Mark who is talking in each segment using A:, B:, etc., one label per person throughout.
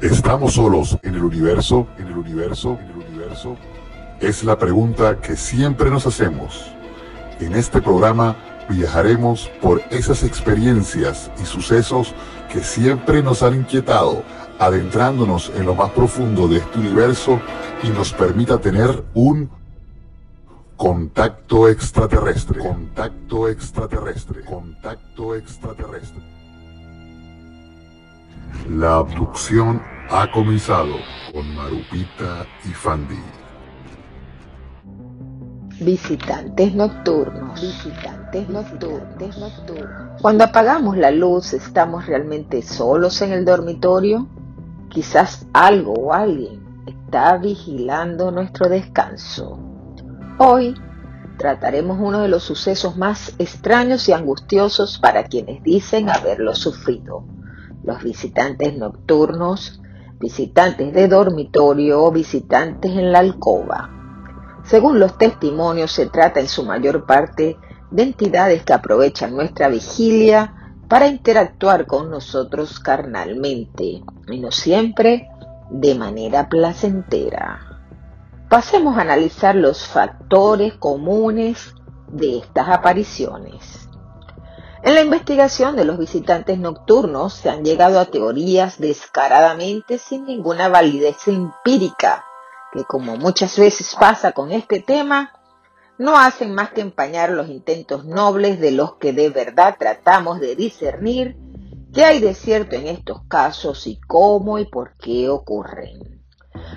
A: ¿Estamos solos en el universo? ¿En el universo? ¿En el universo? Es la pregunta que siempre nos hacemos. En este programa viajaremos por esas experiencias y sucesos que siempre nos han inquietado, adentrándonos en lo más profundo de este universo y nos permita tener un contacto extraterrestre. Contacto extraterrestre. Contacto extraterrestre. La abducción ha comenzado con Marupita y Fandi.
B: Visitantes nocturnos. Visitantes nocturnos. Cuando apagamos la luz, ¿estamos realmente solos en el dormitorio? Quizás algo o alguien está vigilando nuestro descanso. Hoy trataremos uno de los sucesos más extraños y angustiosos para quienes dicen haberlo sufrido los visitantes nocturnos, visitantes de dormitorio visitantes en la alcoba. Según los testimonios, se trata en su mayor parte de entidades que aprovechan nuestra vigilia para interactuar con nosotros carnalmente, y no siempre de manera placentera. Pasemos a analizar los factores comunes de estas apariciones. En la investigación de los visitantes nocturnos se han llegado a teorías descaradamente sin ninguna validez empírica, que como muchas veces pasa con este tema, no hacen más que empañar los intentos nobles de los que de verdad tratamos de discernir qué hay de cierto en estos casos y cómo y por qué ocurren.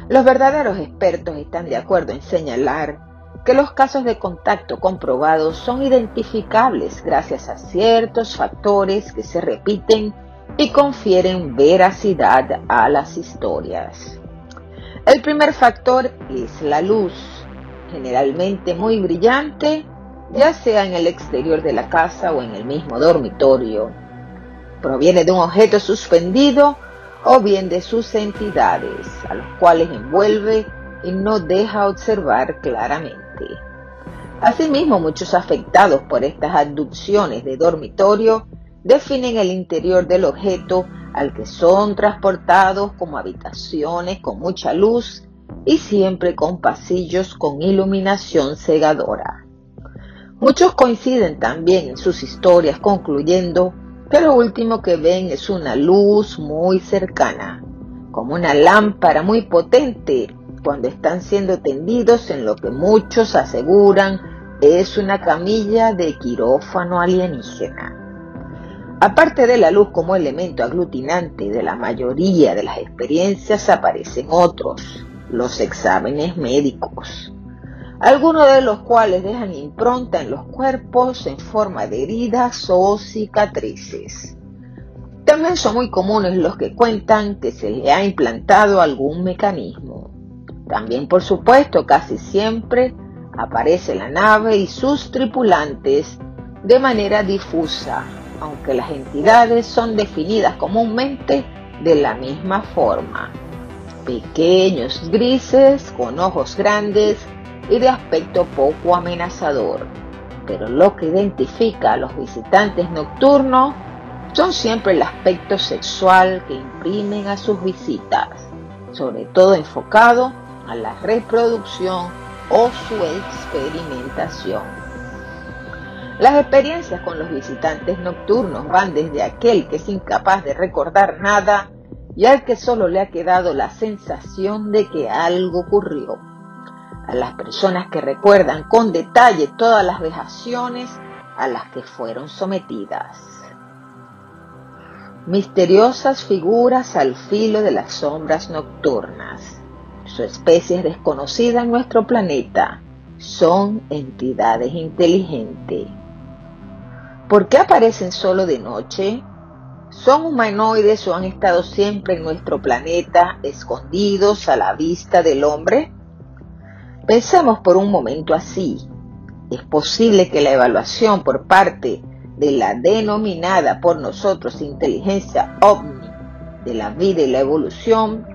B: Los verdaderos expertos están de acuerdo en señalar que los casos de contacto comprobados son identificables gracias a ciertos factores que se repiten y confieren veracidad a las historias. El primer factor es la luz, generalmente muy brillante, ya sea en el exterior de la casa o en el mismo dormitorio. Proviene de un objeto suspendido o bien de sus entidades, a los cuales envuelve y no deja observar claramente. Asimismo, muchos afectados por estas abducciones de dormitorio definen el interior del objeto al que son transportados como habitaciones con mucha luz y siempre con pasillos con iluminación cegadora. Muchos coinciden también en sus historias concluyendo que lo último que ven es una luz muy cercana, como una lámpara muy potente cuando están siendo tendidos en lo que muchos aseguran es una camilla de quirófano alienígena. Aparte de la luz como elemento aglutinante de la mayoría de las experiencias, aparecen otros, los exámenes médicos, algunos de los cuales dejan impronta en los cuerpos en forma de heridas o cicatrices. También son muy comunes los que cuentan que se le ha implantado algún mecanismo. También, por supuesto, casi siempre aparece la nave y sus tripulantes de manera difusa, aunque las entidades son definidas comúnmente de la misma forma. Pequeños grises con ojos grandes y de aspecto poco amenazador. Pero lo que identifica a los visitantes nocturnos son siempre el aspecto sexual que imprimen a sus visitas, sobre todo enfocado a la reproducción o su experimentación. Las experiencias con los visitantes nocturnos van desde aquel que es incapaz de recordar nada y al que solo le ha quedado la sensación de que algo ocurrió, a las personas que recuerdan con detalle todas las vejaciones a las que fueron sometidas. Misteriosas figuras al filo de las sombras nocturnas. Su especie es desconocida en nuestro planeta. Son entidades inteligentes. ¿Por qué aparecen solo de noche? ¿Son humanoides o han estado siempre en nuestro planeta escondidos a la vista del hombre? Pensemos por un momento así. Es posible que la evaluación por parte de la denominada por nosotros inteligencia ovni de la vida y la evolución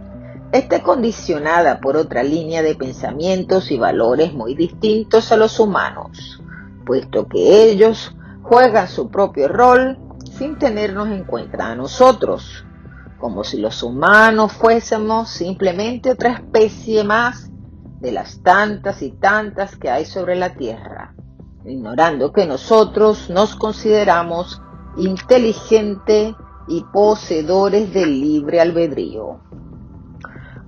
B: esté condicionada por otra línea de pensamientos y valores muy distintos a los humanos, puesto que ellos juegan su propio rol sin tenernos en cuenta a nosotros, como si los humanos fuésemos simplemente otra especie más de las tantas y tantas que hay sobre la Tierra, ignorando que nosotros nos consideramos inteligente y poseedores del libre albedrío.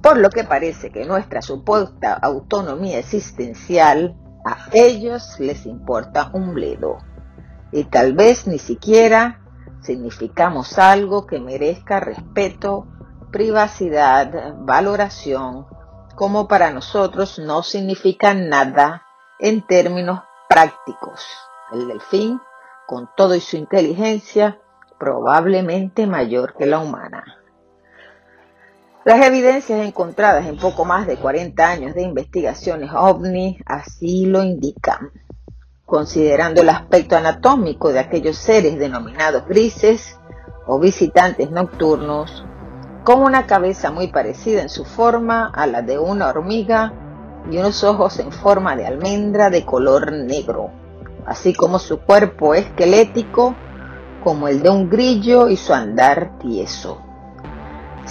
B: Por lo que parece que nuestra supuesta autonomía existencial a ellos les importa un bledo. Y tal vez ni siquiera significamos algo que merezca respeto, privacidad, valoración, como para nosotros no significa nada en términos prácticos. El delfín, con todo y su inteligencia, probablemente mayor que la humana. Las evidencias encontradas en poco más de 40 años de investigaciones ovni así lo indican. Considerando el aspecto anatómico de aquellos seres denominados grises o visitantes nocturnos, con una cabeza muy parecida en su forma a la de una hormiga y unos ojos en forma de almendra de color negro, así como su cuerpo esquelético como el de un grillo y su andar tieso.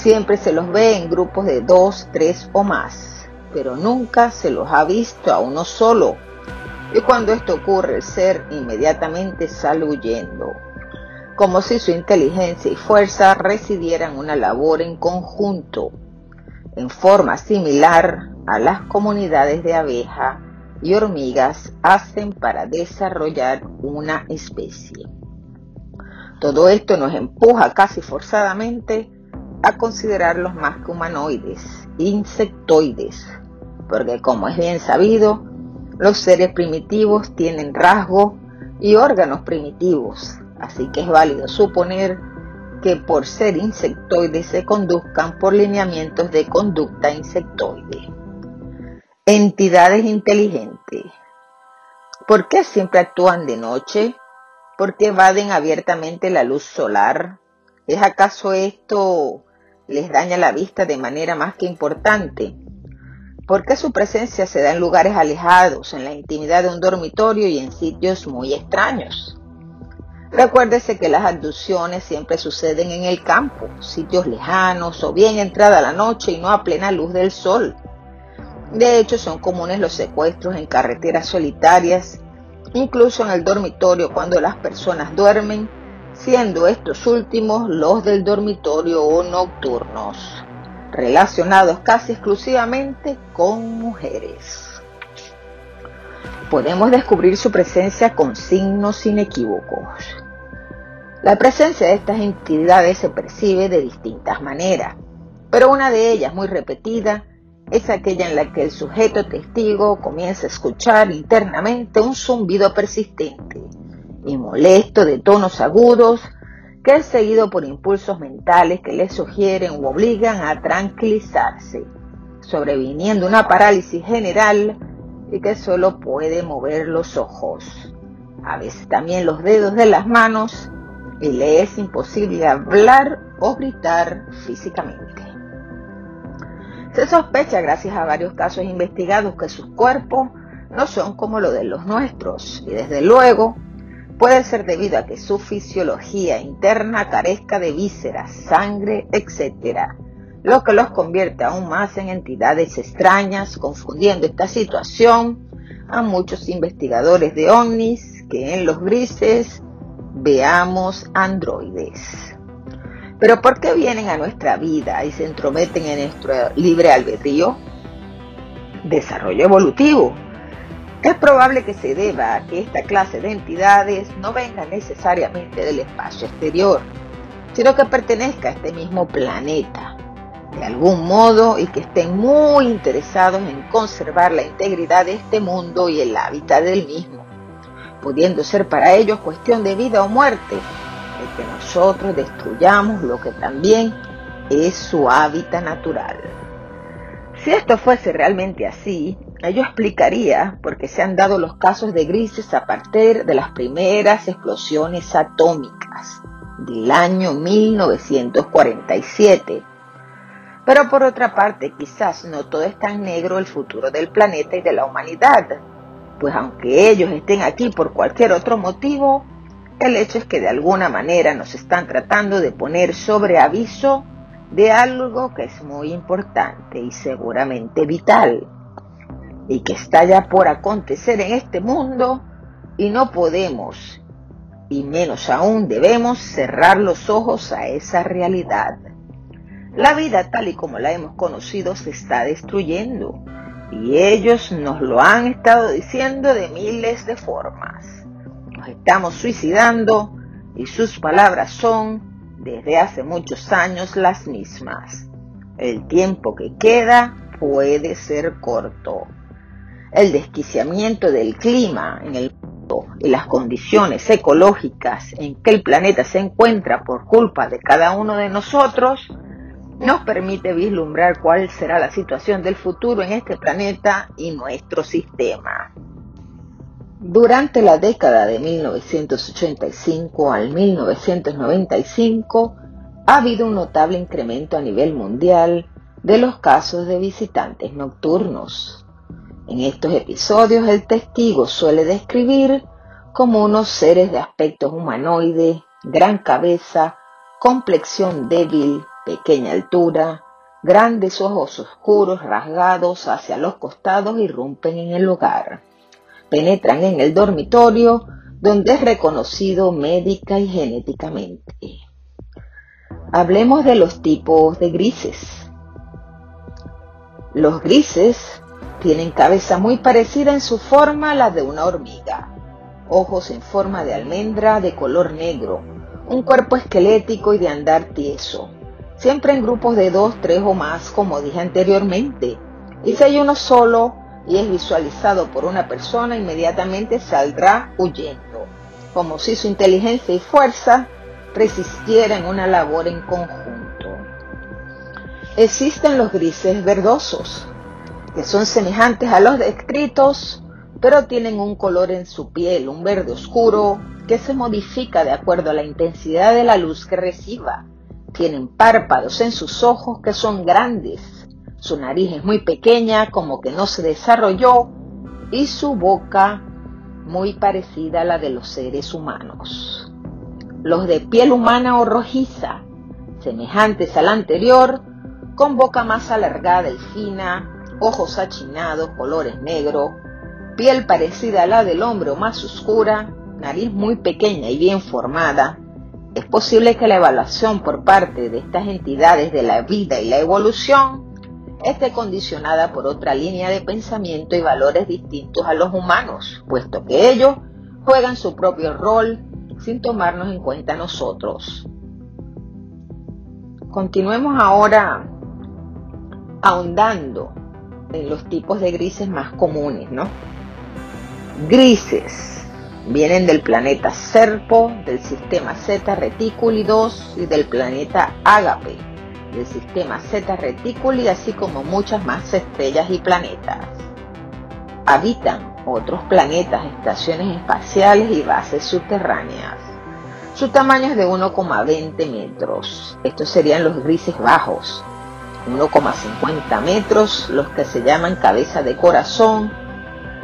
B: Siempre se los ve en grupos de dos, tres o más, pero nunca se los ha visto a uno solo. Y cuando esto ocurre, el ser inmediatamente sale huyendo, como si su inteligencia y fuerza residieran una labor en conjunto, en forma similar a las comunidades de abeja y hormigas hacen para desarrollar una especie. Todo esto nos empuja casi forzadamente a considerarlos más que humanoides, insectoides, porque como es bien sabido, los seres primitivos tienen rasgos y órganos primitivos, así que es válido suponer que por ser insectoides se conduzcan por lineamientos de conducta insectoide. Entidades inteligentes. ¿Por qué siempre actúan de noche? ¿Por qué evaden abiertamente la luz solar? ¿Es acaso esto les daña la vista de manera más que importante. ¿Por qué su presencia se da en lugares alejados, en la intimidad de un dormitorio y en sitios muy extraños? Recuérdese que las abducciones siempre suceden en el campo, sitios lejanos o bien entrada la noche y no a plena luz del sol. De hecho, son comunes los secuestros en carreteras solitarias, incluso en el dormitorio cuando las personas duermen siendo estos últimos los del dormitorio o nocturnos, relacionados casi exclusivamente con mujeres. Podemos descubrir su presencia con signos inequívocos. La presencia de estas entidades se percibe de distintas maneras, pero una de ellas muy repetida es aquella en la que el sujeto testigo comienza a escuchar internamente un zumbido persistente y molesto de tonos agudos que es seguido por impulsos mentales que le sugieren o obligan a tranquilizarse, sobreviniendo una parálisis general y que solo puede mover los ojos, a veces también los dedos de las manos, y le es imposible hablar o gritar físicamente. Se sospecha, gracias a varios casos investigados, que sus cuerpos no son como los de los nuestros, y desde luego Puede ser debido a que su fisiología interna carezca de vísceras, sangre, etc., lo que los convierte aún más en entidades extrañas, confundiendo esta situación a muchos investigadores de ovnis que en los grises veamos androides. Pero ¿por qué vienen a nuestra vida y se entrometen en nuestro libre albedrío? Desarrollo evolutivo es probable que se deba a que esta clase de entidades no venga necesariamente del espacio exterior, sino que pertenezca a este mismo planeta, de algún modo, y que estén muy interesados en conservar la integridad de este mundo y el hábitat del mismo, pudiendo ser para ellos cuestión de vida o muerte, el que nosotros destruyamos lo que también es su hábitat natural. Si esto fuese realmente así, ello explicaría por qué se han dado los casos de grises a partir de las primeras explosiones atómicas del año 1947. Pero por otra parte, quizás no todo es tan negro el futuro del planeta y de la humanidad, pues aunque ellos estén aquí por cualquier otro motivo, el hecho es que de alguna manera nos están tratando de poner sobre aviso de algo que es muy importante y seguramente vital y que está ya por acontecer en este mundo y no podemos y menos aún debemos cerrar los ojos a esa realidad. La vida tal y como la hemos conocido se está destruyendo y ellos nos lo han estado diciendo de miles de formas. Nos estamos suicidando y sus palabras son desde hace muchos años las mismas. El tiempo que queda puede ser corto. El desquiciamiento del clima en el mundo y las condiciones ecológicas en que el planeta se encuentra por culpa de cada uno de nosotros nos permite vislumbrar cuál será la situación del futuro en este planeta y nuestro sistema. Durante la década de 1985 al 1995 ha habido un notable incremento a nivel mundial de los casos de visitantes nocturnos. En estos episodios el testigo suele describir como unos seres de aspecto humanoide, gran cabeza, complexión débil, pequeña altura, grandes ojos oscuros rasgados hacia los costados irrumpen en el hogar penetran en el dormitorio donde es reconocido médica y genéticamente. Hablemos de los tipos de grises. Los grises tienen cabeza muy parecida en su forma a la de una hormiga, ojos en forma de almendra de color negro, un cuerpo esquelético y de andar tieso, siempre en grupos de dos, tres o más, como dije anteriormente. Y si hay uno solo, y es visualizado por una persona, inmediatamente saldrá huyendo, como si su inteligencia y fuerza resistieran una labor en conjunto. Existen los grises verdosos, son semejantes a los descritos, pero tienen un color en su piel, un verde oscuro, que se modifica de acuerdo a la intensidad de la luz que reciba. Tienen párpados en sus ojos que son grandes, su nariz es muy pequeña, como que no se desarrolló, y su boca muy parecida a la de los seres humanos. Los de piel humana o rojiza, semejantes al anterior, con boca más alargada y fina, ojos achinados, colores negro, piel parecida a la del hombre o más oscura, nariz muy pequeña y bien formada, es posible que la evaluación por parte de estas entidades de la vida y la evolución esté condicionada por otra línea de pensamiento y valores distintos a los humanos, puesto que ellos juegan su propio rol sin tomarnos en cuenta nosotros. Continuemos ahora ahondando en los tipos de grises más comunes, ¿no? Grises vienen del planeta Serpo, del sistema Z Reticuli 2 y del planeta Ágape del sistema Z Reticuli, así como muchas más estrellas y planetas. Habitan otros planetas, estaciones espaciales y bases subterráneas. Su tamaño es de 1,20 metros. Estos serían los grises bajos. 1,50 metros los que se llaman cabeza de corazón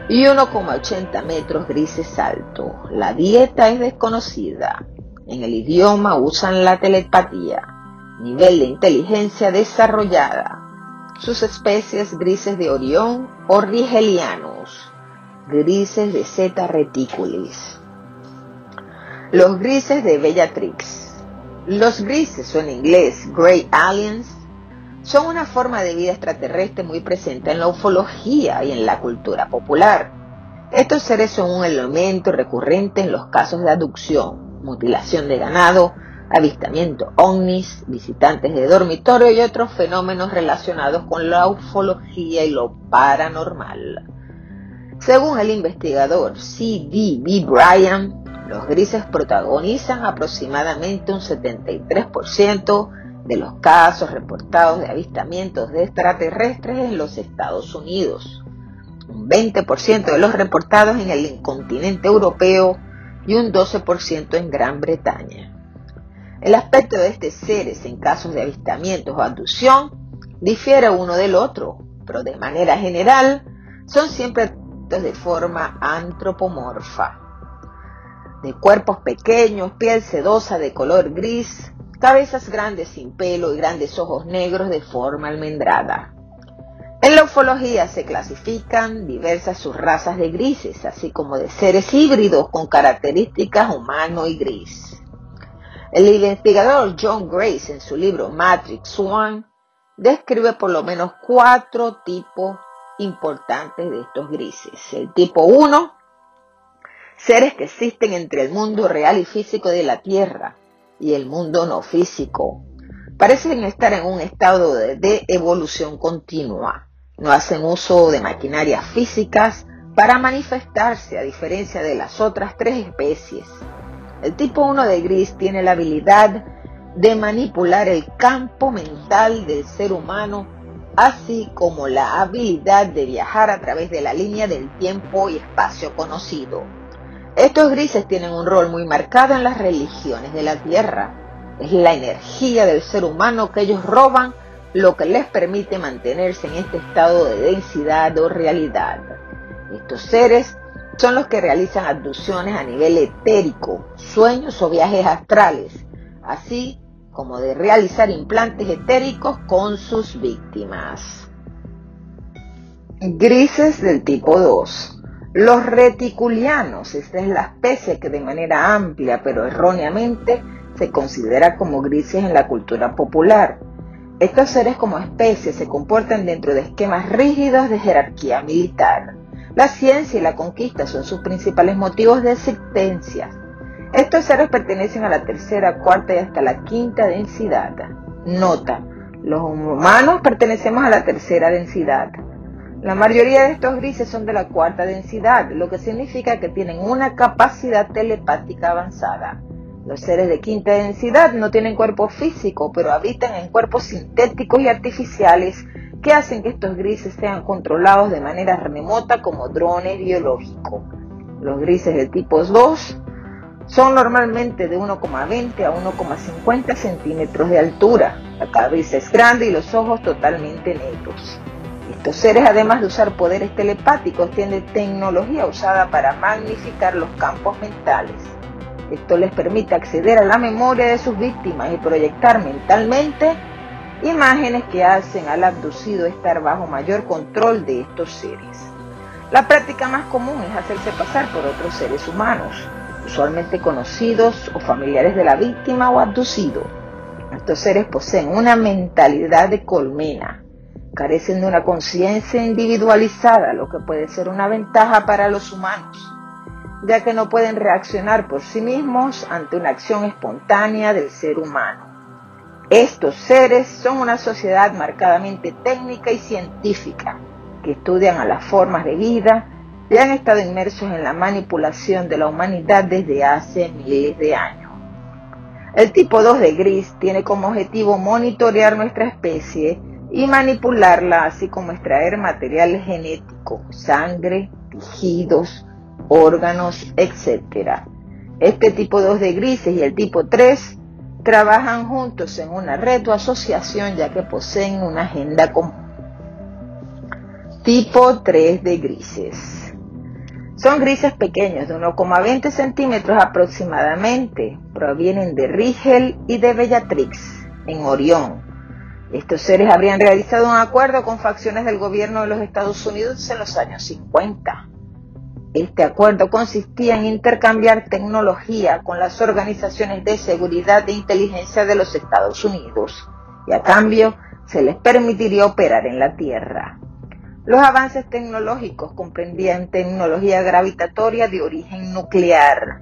B: y 1,80 metros grises alto. La dieta es desconocida. En el idioma usan la telepatía nivel de inteligencia desarrollada. Sus especies grises de Orión o rigelianos, grises de Zeta reticulis. Los grises de Bellatrix. Los grises, o en inglés Grey Aliens, son una forma de vida extraterrestre muy presente en la ufología y en la cultura popular. Estos seres son un elemento recurrente en los casos de aducción, mutilación de ganado, avistamiento ovnis, visitantes de dormitorio y otros fenómenos relacionados con la ufología y lo paranormal. Según el investigador C.D.B. Bryan, los grises protagonizan aproximadamente un 73% de los casos reportados de avistamientos de extraterrestres en los Estados Unidos, un 20% de los reportados en el continente europeo y un 12% en Gran Bretaña. El aspecto de estos seres en casos de avistamientos o abducción difiere uno del otro, pero de manera general son siempre de forma antropomorfa. De cuerpos pequeños, piel sedosa de color gris, cabezas grandes sin pelo y grandes ojos negros de forma almendrada. En la ufología se clasifican diversas subrazas de grises, así como de seres híbridos con características humano y gris. El investigador John Grace en su libro Matrix One describe por lo menos cuatro tipos importantes de estos grises. El tipo 1, seres que existen entre el mundo real y físico de la Tierra y el mundo no físico. Parecen estar en un estado de, evolución continua. No hacen uso de maquinarias físicas para manifestarse a diferencia de las otras tres especies. El tipo 1 de gris tiene la habilidad de manipular el campo mental del ser humano, así como la habilidad de viajar a través de la línea del tiempo y espacio conocido. Estos grises tienen un rol muy marcado en las religiones de la Tierra. Es la energía del ser humano que ellos roban lo que les permite mantenerse en este estado de densidad o realidad. Estos seres son los que realizan abducciones a nivel etérico, sueños o viajes astrales, así como de realizar implantes etéricos con sus víctimas. Grises del tipo 2. Los reticulianos, esta es la especie que de manera amplia pero erróneamente se considera como grises en la cultura popular. Estos seres como especies se comportan dentro de esquemas rígidos de jerarquía militar. La ciencia y la conquista son sus principales motivos de existencia. Estos seres pertenecen a la tercera, cuarta y hasta la quinta densidad. Nota, los humanos pertenecemos a la tercera densidad. La mayoría de estos grises son de la cuarta densidad, lo que significa que tienen una capacidad telepática avanzada. Los seres de quinta densidad no tienen cuerpo físico, pero habitan en cuerpos sintéticos y artificiales que hacen que estos grises sean controlados de manera remota como drones biológicos. Los grises de tipo 2 son normalmente de 1,20 a 1,50 centímetros de altura. La cabeza es grande y los ojos totalmente negros. Estos seres, además de usar poderes telepáticos, tienen tecnología usada para magnificar los campos mentales. Esto les permite acceder a la memoria de sus víctimas y proyectar mentalmente imágenes que hacen al abducido estar bajo mayor control de estos seres. La práctica más común es hacerse pasar por otros seres humanos, usualmente conocidos o familiares de la víctima o abducido. Estos seres poseen una mentalidad de colmena, carecen de una conciencia individualizada, lo que puede ser una ventaja para los humanos, ya que no pueden reaccionar por sí mismos ante una acción espontánea del ser humano. Estos seres son una sociedad marcadamente técnica y científica, que estudian a las formas de vida y han estado inmersos en la manipulación de la humanidad desde hace miles de años. El tipo 2 de gris tiene como objetivo monitorear nuestra especie y manipularla, así como extraer material genético, sangre, tejidos, órganos, etc. Este tipo 2 de grises y el tipo 3 trabajan juntos en una red o asociación ya que poseen una agenda común. Tipo 3 de grises. Son grises pequeños de 1,20 centímetros aproximadamente. Provienen de Rigel y de Bellatrix, en Orión, estos seres habrían realizado un acuerdo con facciones del gobierno de los Estados Unidos en los años 50. Este acuerdo consistía en intercambiar tecnología con las organizaciones de seguridad e inteligencia de los Estados Unidos y a cambio se les permitiría operar en la Tierra. Los avances tecnológicos comprendían tecnología gravitatoria de origen nuclear,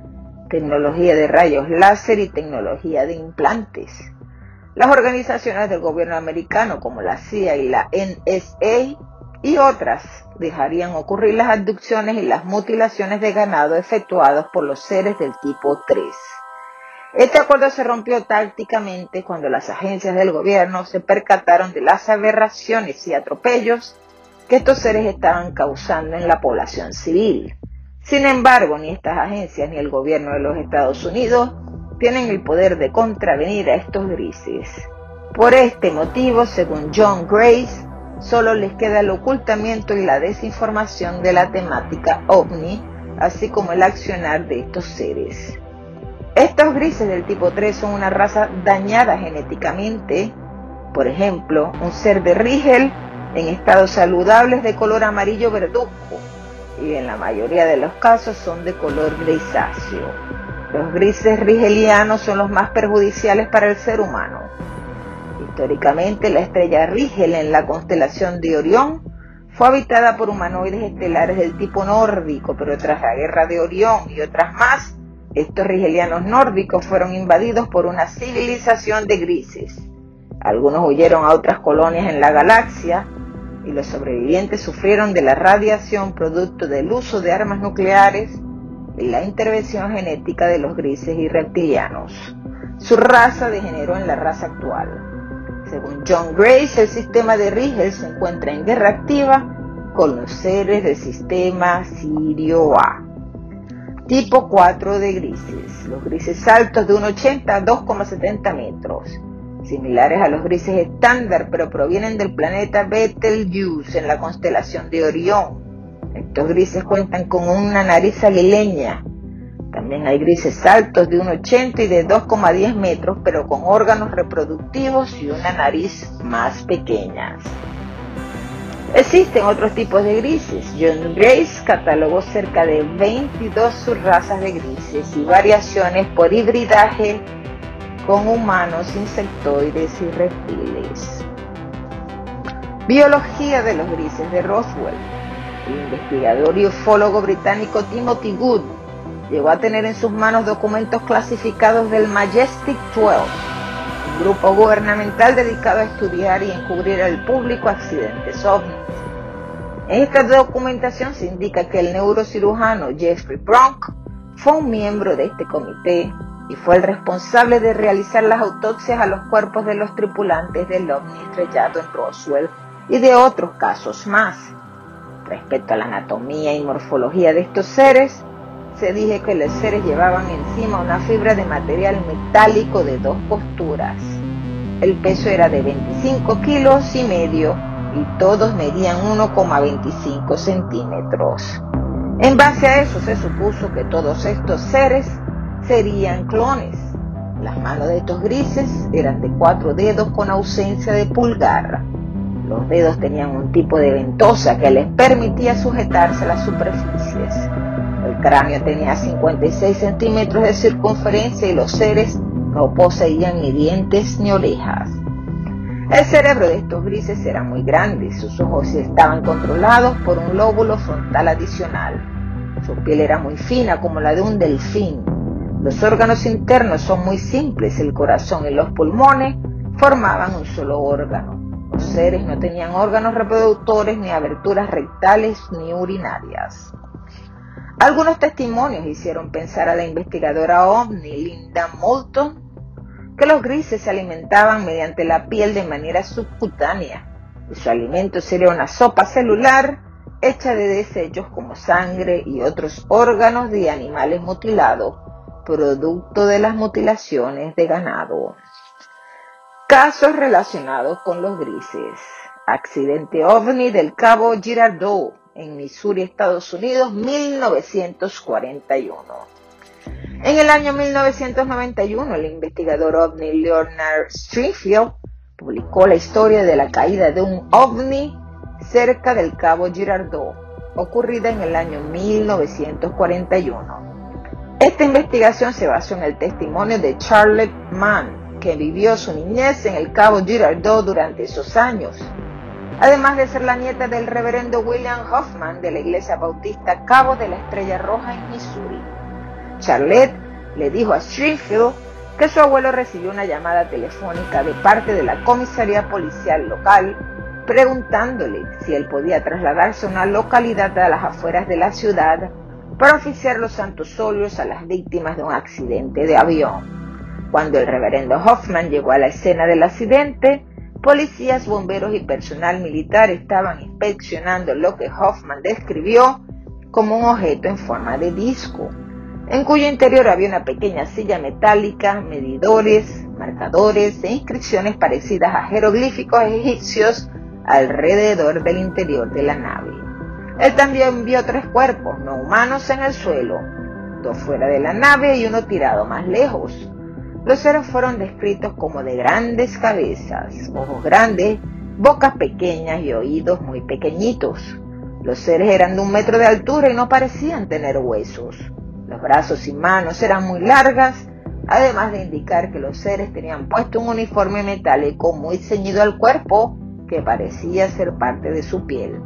B: tecnología de rayos láser y tecnología de implantes. Las organizaciones del gobierno americano como la CIA y la NSA y otras dejarían ocurrir las abducciones y las mutilaciones de ganado efectuados por los seres del tipo 3. Este acuerdo se rompió tácticamente cuando las agencias del gobierno se percataron de las aberraciones y atropellos que estos seres estaban causando en la población civil. Sin embargo, ni estas agencias ni el gobierno de los Estados Unidos tienen el poder de contravenir a estos grises. Por este motivo, según John Grace, solo les queda el ocultamiento y la desinformación de la temática ovni, así como el accionar de estos seres. Estos grises del tipo 3 son una raza dañada genéticamente. Por ejemplo, un ser de Rigel en estado saludable es de color amarillo verduzco y en la mayoría de los casos son de color grisáceo. Los grises rigelianos son los más perjudiciales para el ser humano. Históricamente, la estrella Rigel en la constelación de Orión fue habitada por humanoides estelares del tipo nórdico, pero tras la guerra de Orión y otras más, estos rigelianos nórdicos fueron invadidos por una civilización de grises. Algunos huyeron a otras colonias en la galaxia y los sobrevivientes sufrieron de la radiación producto del uso de armas nucleares la intervención genética de los grises y reptilianos. Su raza degeneró en la raza actual. Según John Grace, el sistema de Rigel se encuentra en guerra activa con los seres del sistema Sirio A. Tipo 4 de grises. Los grises altos de 1,80 a 2,70 metros. Similares a los grises estándar, pero provienen del planeta Betelgeuse en la constelación de Orión. Estos grises cuentan con una nariz aguileña, también hay grises altos de 1,80 y de 2,10 metros, pero con órganos reproductivos y una nariz más pequeña. Existen otros tipos de grises. John Grace catalogó cerca de 22 subrazas de grises y variaciones por hibridaje con humanos, insectoides y reptiles. Biología de los grises de Roswell. El investigador y ufólogo británico Timothy Good llegó a tener en sus manos documentos clasificados del Majestic 12, un grupo gubernamental dedicado a estudiar y encubrir al público accidentes ovnis. En esta documentación se indica que el neurocirujano Jeffrey Bronk fue un miembro de este comité y fue el responsable de realizar las autopsias a los cuerpos de los tripulantes del ovni estrellado en Roswell y de otros casos más. Respecto a la anatomía y morfología de estos seres, se dije que los seres llevaban encima una fibra de material metálico de dos posturas. El peso era de 25 kilos y medio y todos medían 1,25 centímetros. En base a eso se supuso que todos estos seres serían clones. Las manos de estos grises eran de cuatro dedos con ausencia de pulgar. Los dedos tenían un tipo de ventosa que les permitía sujetarse a las superficies. El cráneo tenía 56 centímetros de circunferencia y los seres no poseían ni dientes ni orejas. El cerebro de estos grises era muy grande y sus ojos estaban controlados por un lóbulo frontal adicional. Su piel era muy fina como la de un delfín. Los órganos internos son muy simples, el corazón y los pulmones formaban un solo órgano. Seres no tenían órganos reproductores ni aberturas rectales ni urinarias. Algunos testimonios hicieron pensar a la investigadora ovni Linda Moulton que los grises se alimentaban mediante la piel de manera subcutánea y su alimento sería una sopa celular hecha de desechos como sangre y otros órganos de animales mutilados, producto de las mutilaciones de ganado. Casos relacionados con los grises. Accidente ovni del cabo Girardeau en Missouri, Estados Unidos, 1941. En el año 1991, el investigador ovni Leonard Stringfield publicó la historia de la caída de un ovni cerca del Cabo Girardeau, ocurrida en el año 1941. Esta investigación se basó en el testimonio de Charlotte Mann, que vivió su niñez en el Cabo Girardeau durante esos años además de ser la nieta del reverendo William Hoffman de la Iglesia Bautista Cabo de la Estrella Roja en Missouri. Charlotte le dijo a Stringfield que su abuelo recibió una llamada telefónica de parte de la comisaría policial local preguntándole si él podía trasladarse a una localidad a las afueras de la ciudad para oficiar los santos óleos a las víctimas de un accidente de avión. Cuando el reverendo Hoffman llegó a la escena del accidente, Policías, bomberos y personal militar estaban inspeccionando lo que Hoffman describió como un objeto en forma de disco, en cuyo interior había una pequeña silla metálica, medidores, marcadores e inscripciones parecidas a jeroglíficos egipcios alrededor del interior de la nave. Él también vio tres cuerpos no humanos en el suelo. dos fuera de la nave y uno tirado más lejos. Los seres fueron descritos como de grandes cabezas, ojos grandes, bocas pequeñas y oídos muy pequeñitos. Los seres eran de un metro de altura y no parecían tener huesos. Los brazos y manos eran muy largas, además de indicar que los seres tenían puesto un uniforme metálico muy ceñido al cuerpo que parecía ser parte de su piel.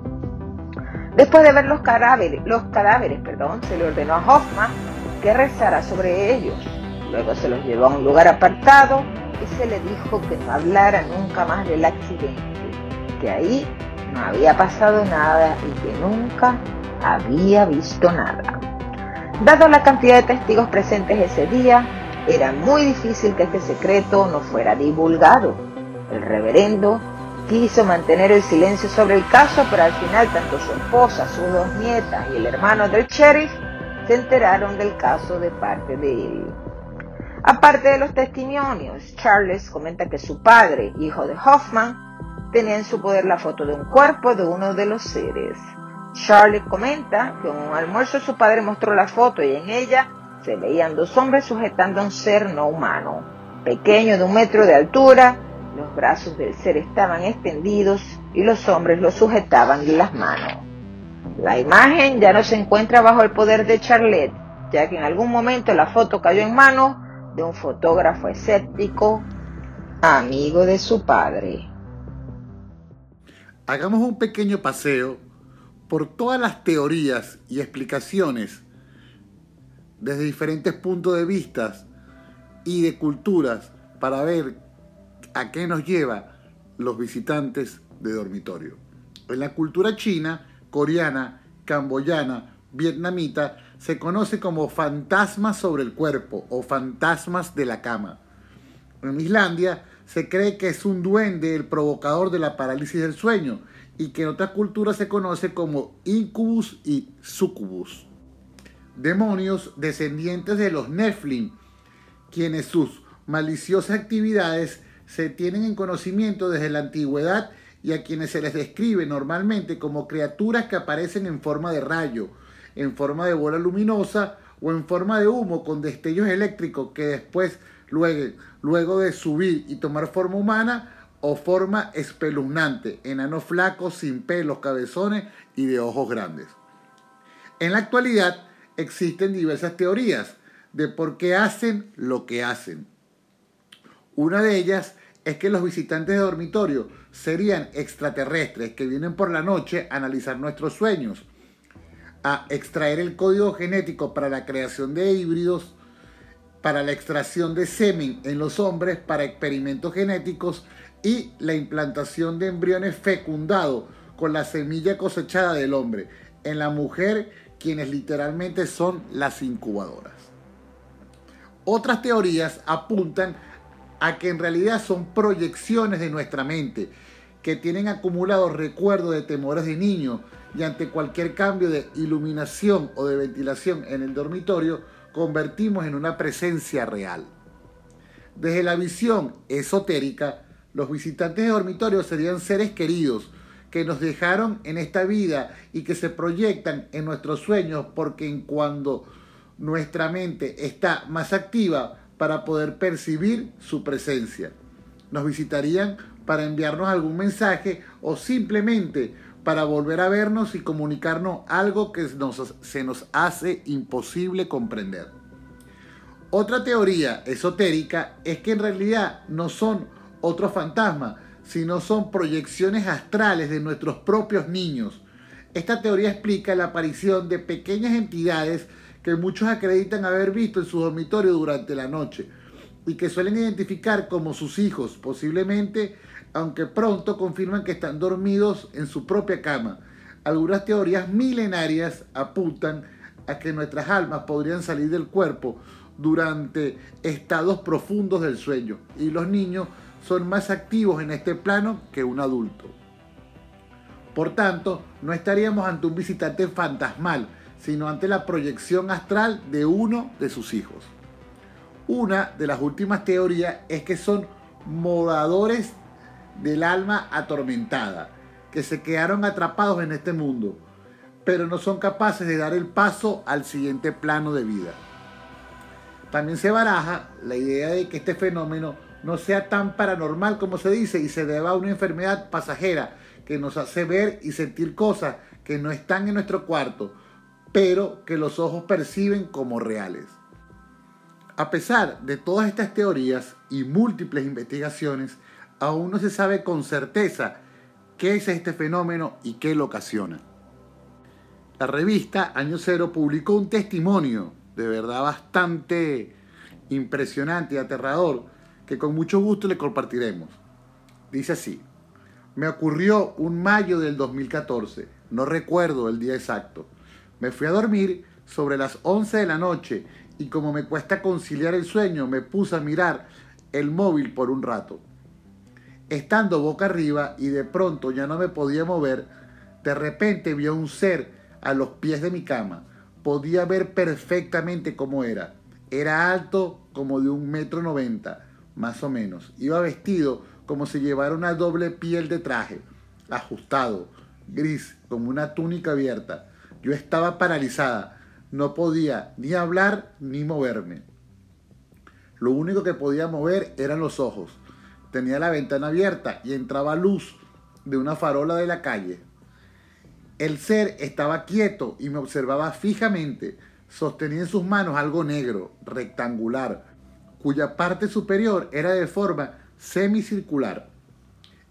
B: Después de ver los cadáveres, los cadáveres perdón, se le ordenó a Hoffman que rezara sobre ellos. Luego se los llevó a un lugar apartado y se le dijo que no hablara nunca más del accidente, que ahí no había pasado nada y que nunca había visto nada. Dado la cantidad de testigos presentes ese día, era muy difícil que este secreto no fuera divulgado. El reverendo quiso mantener el silencio sobre el caso, pero al final tanto su esposa, sus dos nietas y el hermano del sheriff se enteraron del caso de parte de él. Aparte de los testimonios, Charles comenta que su padre, hijo de Hoffman, tenía en su poder la foto de un cuerpo de uno de los seres. Charlie comenta que en un almuerzo su padre mostró la foto y en ella se veían dos hombres sujetando a un ser no humano, pequeño de un metro de altura, los brazos del ser estaban extendidos y los hombres lo sujetaban en las manos. La imagen ya no se encuentra bajo el poder de Charlotte, ya que en algún momento la foto cayó en manos de un fotógrafo escéptico, amigo de su padre.
C: Hagamos un pequeño paseo por todas las teorías y explicaciones desde diferentes puntos de vista y de culturas para ver a qué nos lleva los visitantes de dormitorio. En la cultura china, coreana, camboyana, vietnamita, se conoce como fantasmas sobre el cuerpo o fantasmas de la cama. En Islandia se cree que es un duende el provocador de la parálisis del sueño y que en otras culturas se conoce como incubus y sucubus. Demonios descendientes de los Nephilim, quienes sus maliciosas actividades se tienen en conocimiento desde la antigüedad y a quienes se les describe normalmente como criaturas que aparecen en forma de rayo, en forma de bola luminosa o en forma de humo con destellos eléctricos que después, luego, luego de subir y tomar forma humana, o forma espeluznante, enanos flacos, sin pelos, cabezones y de ojos grandes. En la actualidad existen diversas teorías de por qué hacen lo que hacen. Una de ellas es que los visitantes de dormitorio serían extraterrestres que vienen por la noche a analizar nuestros sueños, a extraer el código genético para la creación de híbridos, para la extracción de semen en los hombres, para experimentos genéticos y la implantación de embriones fecundados con la semilla cosechada del hombre en la mujer, quienes literalmente son las incubadoras. Otras teorías apuntan a que en realidad son proyecciones de nuestra mente, que tienen acumulados recuerdos de temores de niño y ante cualquier cambio de iluminación o de ventilación en el dormitorio, convertimos en una presencia real. Desde la visión esotérica, los visitantes de dormitorio serían seres queridos que nos dejaron en esta vida y que se proyectan en nuestros sueños porque en cuando nuestra mente está más activa para poder percibir su presencia. Nos visitarían para enviarnos algún mensaje o simplemente para volver a vernos y comunicarnos algo que se nos hace imposible comprender. Otra teoría esotérica es que en realidad no son otros fantasmas, sino son proyecciones astrales de nuestros propios niños. Esta teoría explica la aparición de pequeñas entidades que muchos acreditan haber visto en su dormitorio durante la noche y que suelen identificar como sus hijos, posiblemente, aunque pronto confirman que están dormidos en su propia cama. Algunas teorías milenarias apuntan a que nuestras almas podrían salir del cuerpo durante estados profundos del sueño y los niños son más activos en este plano que un adulto. Por tanto, no estaríamos ante un visitante fantasmal, sino ante la proyección astral de uno de sus hijos. Una de las últimas teorías es que son moradores del alma atormentada, que se quedaron atrapados en este mundo, pero no son capaces de dar el paso al siguiente plano de vida. También se baraja la idea de que este fenómeno no sea tan paranormal como se dice y se deba a una enfermedad pasajera que nos hace ver y sentir cosas que no están en nuestro cuarto, pero que los ojos perciben como reales. A pesar de todas estas teorías y múltiples investigaciones, aún no se sabe con certeza qué es este fenómeno y qué lo ocasiona. La revista Año Cero publicó un testimonio de verdad bastante impresionante y aterrador que con mucho gusto le compartiremos. Dice así, me ocurrió un mayo del 2014, no recuerdo el día exacto. Me fui a dormir sobre las 11 de la noche y como me cuesta conciliar el sueño, me puse a mirar el móvil por un rato. Estando boca arriba y de pronto ya no me podía mover, de repente vi a un ser a los pies de mi cama. Podía ver perfectamente cómo era. Era alto como de un metro noventa, más o menos. Iba vestido como si llevara una doble piel de traje, ajustado, gris, como una túnica abierta. Yo estaba paralizada no podía ni hablar ni moverme. Lo único que podía mover eran los ojos. Tenía la ventana abierta y entraba luz de una farola de la calle. El ser estaba quieto y me observaba fijamente. Sostenía en sus manos algo negro, rectangular, cuya parte superior era de forma semicircular.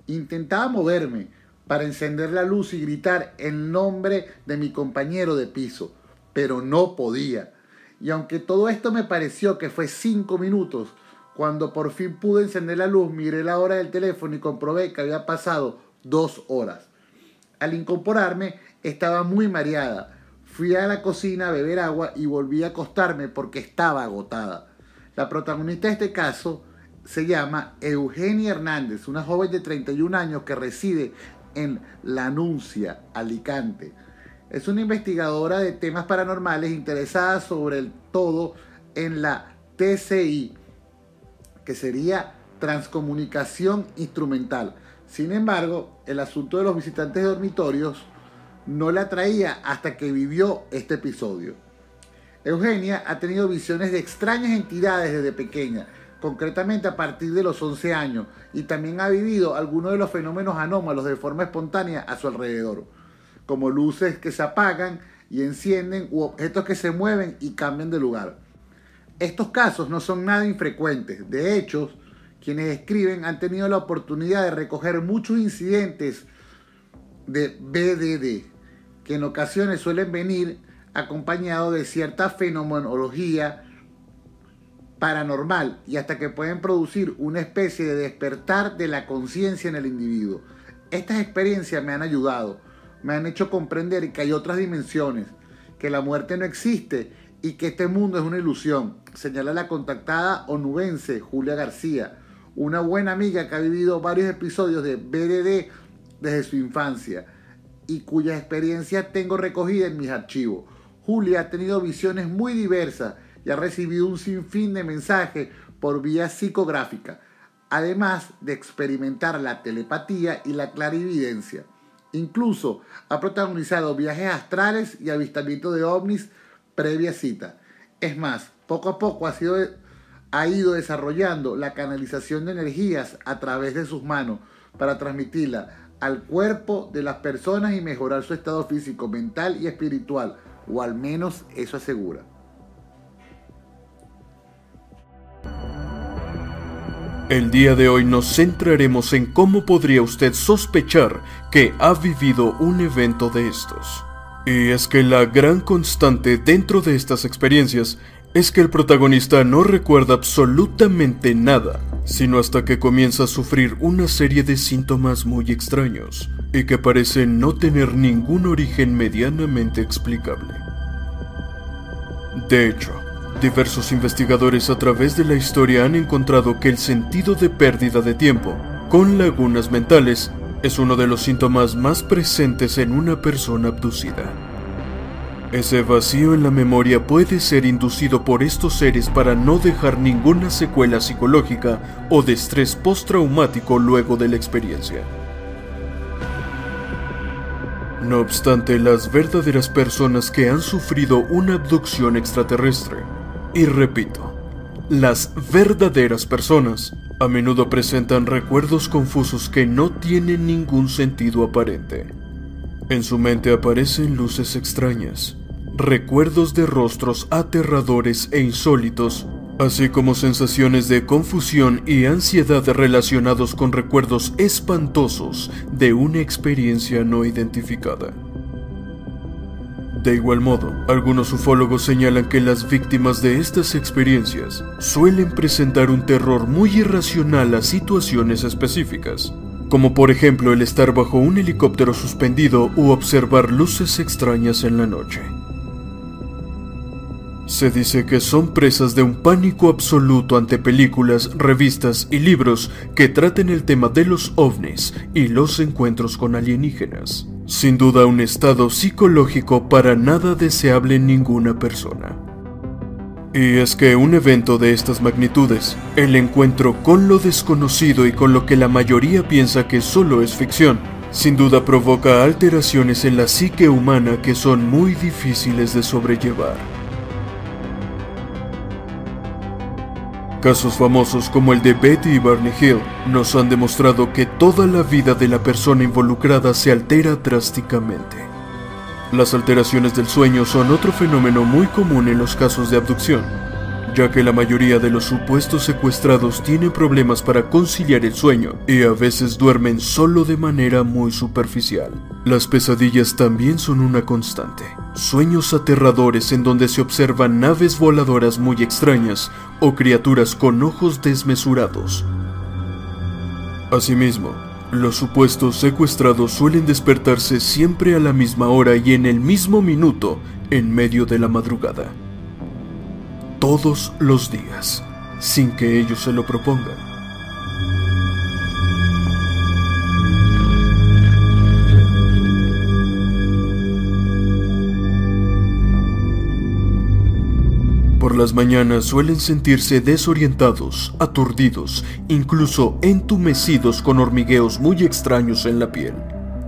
C: Intentaba moverme para encender la luz y gritar el nombre de mi compañero de piso, pero no podía. Y aunque todo esto me pareció que fue cinco minutos, cuando por fin pude encender la luz, miré la hora del teléfono y comprobé que había pasado dos horas. Al incorporarme, estaba muy mareada. Fui a la cocina a beber agua y volví a acostarme porque estaba agotada. La protagonista de este caso se llama Eugenia Hernández, una joven de 31 años que reside en La Anuncia, Alicante. Es una investigadora de temas paranormales interesada sobre el todo en la TCI, que sería transcomunicación instrumental. Sin embargo, el asunto de los visitantes de dormitorios no la atraía hasta que vivió este episodio. Eugenia ha tenido visiones de extrañas entidades desde pequeña, concretamente a partir de los 11 años, y también ha vivido algunos de los fenómenos anómalos de forma espontánea a su alrededor como luces que se apagan y encienden u objetos que se mueven y cambian de lugar. Estos casos no son nada infrecuentes. De hecho, quienes escriben han tenido la oportunidad de recoger muchos incidentes de BDD, que en ocasiones suelen venir acompañados de cierta fenomenología paranormal y hasta que pueden producir una especie de despertar de la conciencia en el individuo. Estas experiencias me han ayudado me han hecho comprender que hay otras dimensiones, que la muerte no existe y que este mundo es una ilusión, señala la contactada onubense Julia García, una buena amiga que ha vivido varios episodios de BDD desde su infancia y cuya experiencia tengo recogida en mis archivos. Julia ha tenido visiones muy diversas y ha recibido un sinfín de mensajes por vía psicográfica, además de experimentar la telepatía y la clarividencia. Incluso ha protagonizado viajes astrales y avistamiento de ovnis previa cita. Es más, poco a poco ha, sido, ha ido desarrollando la canalización de energías a través de sus manos para transmitirla al cuerpo de las personas y mejorar su estado físico, mental y espiritual, o al menos eso asegura.
D: El día de hoy nos centraremos en cómo podría usted sospechar que ha vivido un evento de estos. Y es que la gran constante dentro de estas experiencias es que el protagonista no recuerda absolutamente nada, sino hasta que comienza a sufrir una serie de síntomas muy extraños y que parecen no tener ningún origen medianamente explicable. De hecho, Diversos investigadores a través de la historia han encontrado que el sentido de pérdida de tiempo, con lagunas mentales, es uno de los síntomas más presentes en una persona abducida. Ese vacío en la memoria puede ser inducido por estos seres para no dejar ninguna secuela psicológica o de estrés postraumático luego de la experiencia. No obstante, las verdaderas personas que han sufrido una abducción extraterrestre y repito, las verdaderas personas. A menudo presentan recuerdos confusos que no tienen ningún sentido aparente. En su mente aparecen luces extrañas, recuerdos de rostros aterradores e insólitos, así como sensaciones de confusión y ansiedad relacionados con recuerdos espantosos de una experiencia no identificada. De igual modo, algunos ufólogos señalan que las víctimas de estas experiencias suelen presentar un terror muy irracional a situaciones específicas, como por ejemplo el estar bajo un helicóptero suspendido u observar luces extrañas en la noche. Se dice que son presas de un pánico absoluto ante películas, revistas y libros que traten el tema de los ovnis y los encuentros con alienígenas. Sin duda un estado psicológico para nada deseable en ninguna persona. Y es que un evento de estas magnitudes, el encuentro con lo desconocido y con lo que la mayoría piensa que solo es ficción, sin duda provoca alteraciones en la psique humana que son muy difíciles de sobrellevar. Casos famosos como el de Betty y Barney Hill nos han demostrado que toda la vida de la persona involucrada se altera drásticamente. Las alteraciones del sueño son otro fenómeno muy común en los casos de abducción, ya que la mayoría de los supuestos secuestrados tienen problemas para conciliar el sueño y a veces duermen solo de manera muy superficial. Las pesadillas también son una constante. Sueños aterradores en donde se observan naves voladoras muy extrañas o criaturas con ojos desmesurados. Asimismo, los supuestos secuestrados suelen despertarse siempre a la misma hora y en el mismo minuto en medio de la madrugada todos los días, sin que ellos se lo propongan. Por las mañanas suelen sentirse desorientados, aturdidos, incluso entumecidos con hormigueos muy extraños en la piel,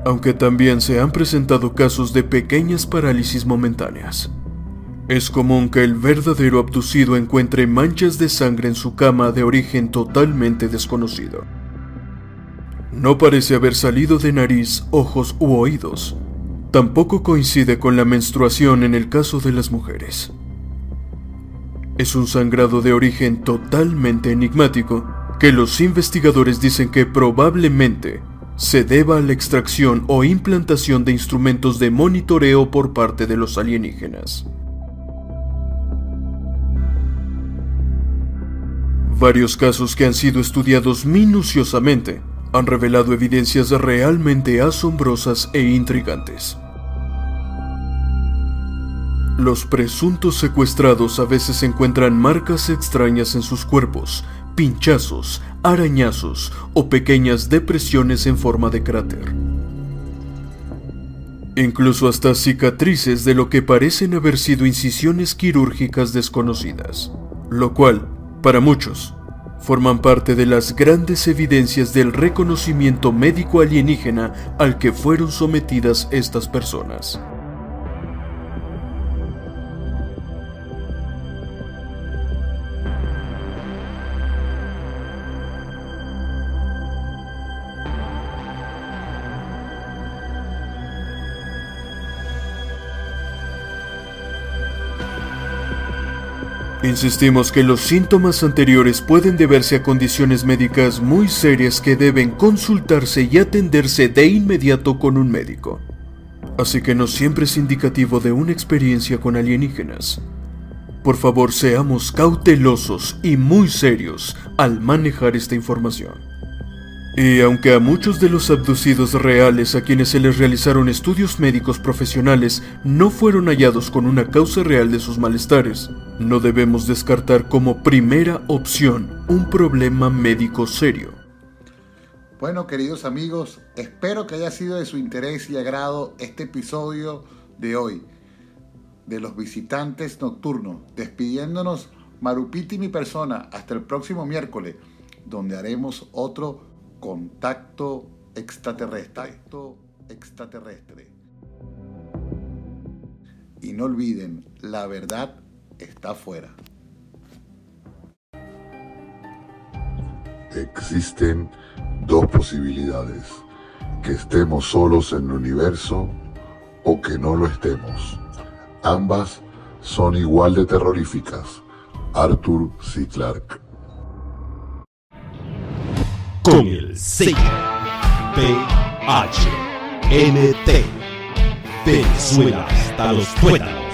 D: aunque también se han presentado casos de pequeñas parálisis momentáneas. Es común que el verdadero abducido encuentre manchas de sangre en su cama de origen totalmente desconocido. No parece haber salido de nariz, ojos u oídos. Tampoco coincide con la menstruación en el caso de las mujeres. Es un sangrado de origen totalmente enigmático que los investigadores dicen que probablemente se deba a la extracción o implantación de instrumentos de monitoreo por parte de los alienígenas. Varios casos que han sido estudiados minuciosamente han revelado evidencias realmente asombrosas e intrigantes. Los presuntos secuestrados a veces encuentran marcas extrañas en sus cuerpos, pinchazos, arañazos o pequeñas depresiones en forma de cráter. Incluso hasta cicatrices de lo que parecen haber sido incisiones quirúrgicas desconocidas, lo cual para muchos, forman parte de las grandes evidencias del reconocimiento médico alienígena al que fueron sometidas estas personas. Insistimos que los síntomas anteriores pueden deberse a condiciones médicas muy serias que deben consultarse y atenderse de inmediato con un médico. Así que no siempre es indicativo de una experiencia con alienígenas. Por favor, seamos cautelosos y muy serios al manejar esta información. Y aunque a muchos de los abducidos reales a quienes se les realizaron estudios médicos profesionales no fueron hallados con una causa real de sus malestares, no debemos descartar como primera opción un problema médico serio.
C: Bueno, queridos amigos, espero que haya sido de su interés y agrado este episodio de hoy de los visitantes nocturnos, despidiéndonos Marupiti mi persona hasta el próximo miércoles, donde haremos otro contacto extraterrestre. extraterrestre. Y no olviden, la verdad está afuera.
A: Existen dos posibilidades, que estemos solos en el universo o que no lo estemos. Ambas son igual de terroríficas. Arthur C. Clarke.
E: Con el sello PHNT. Venezuela hasta los tuétanos.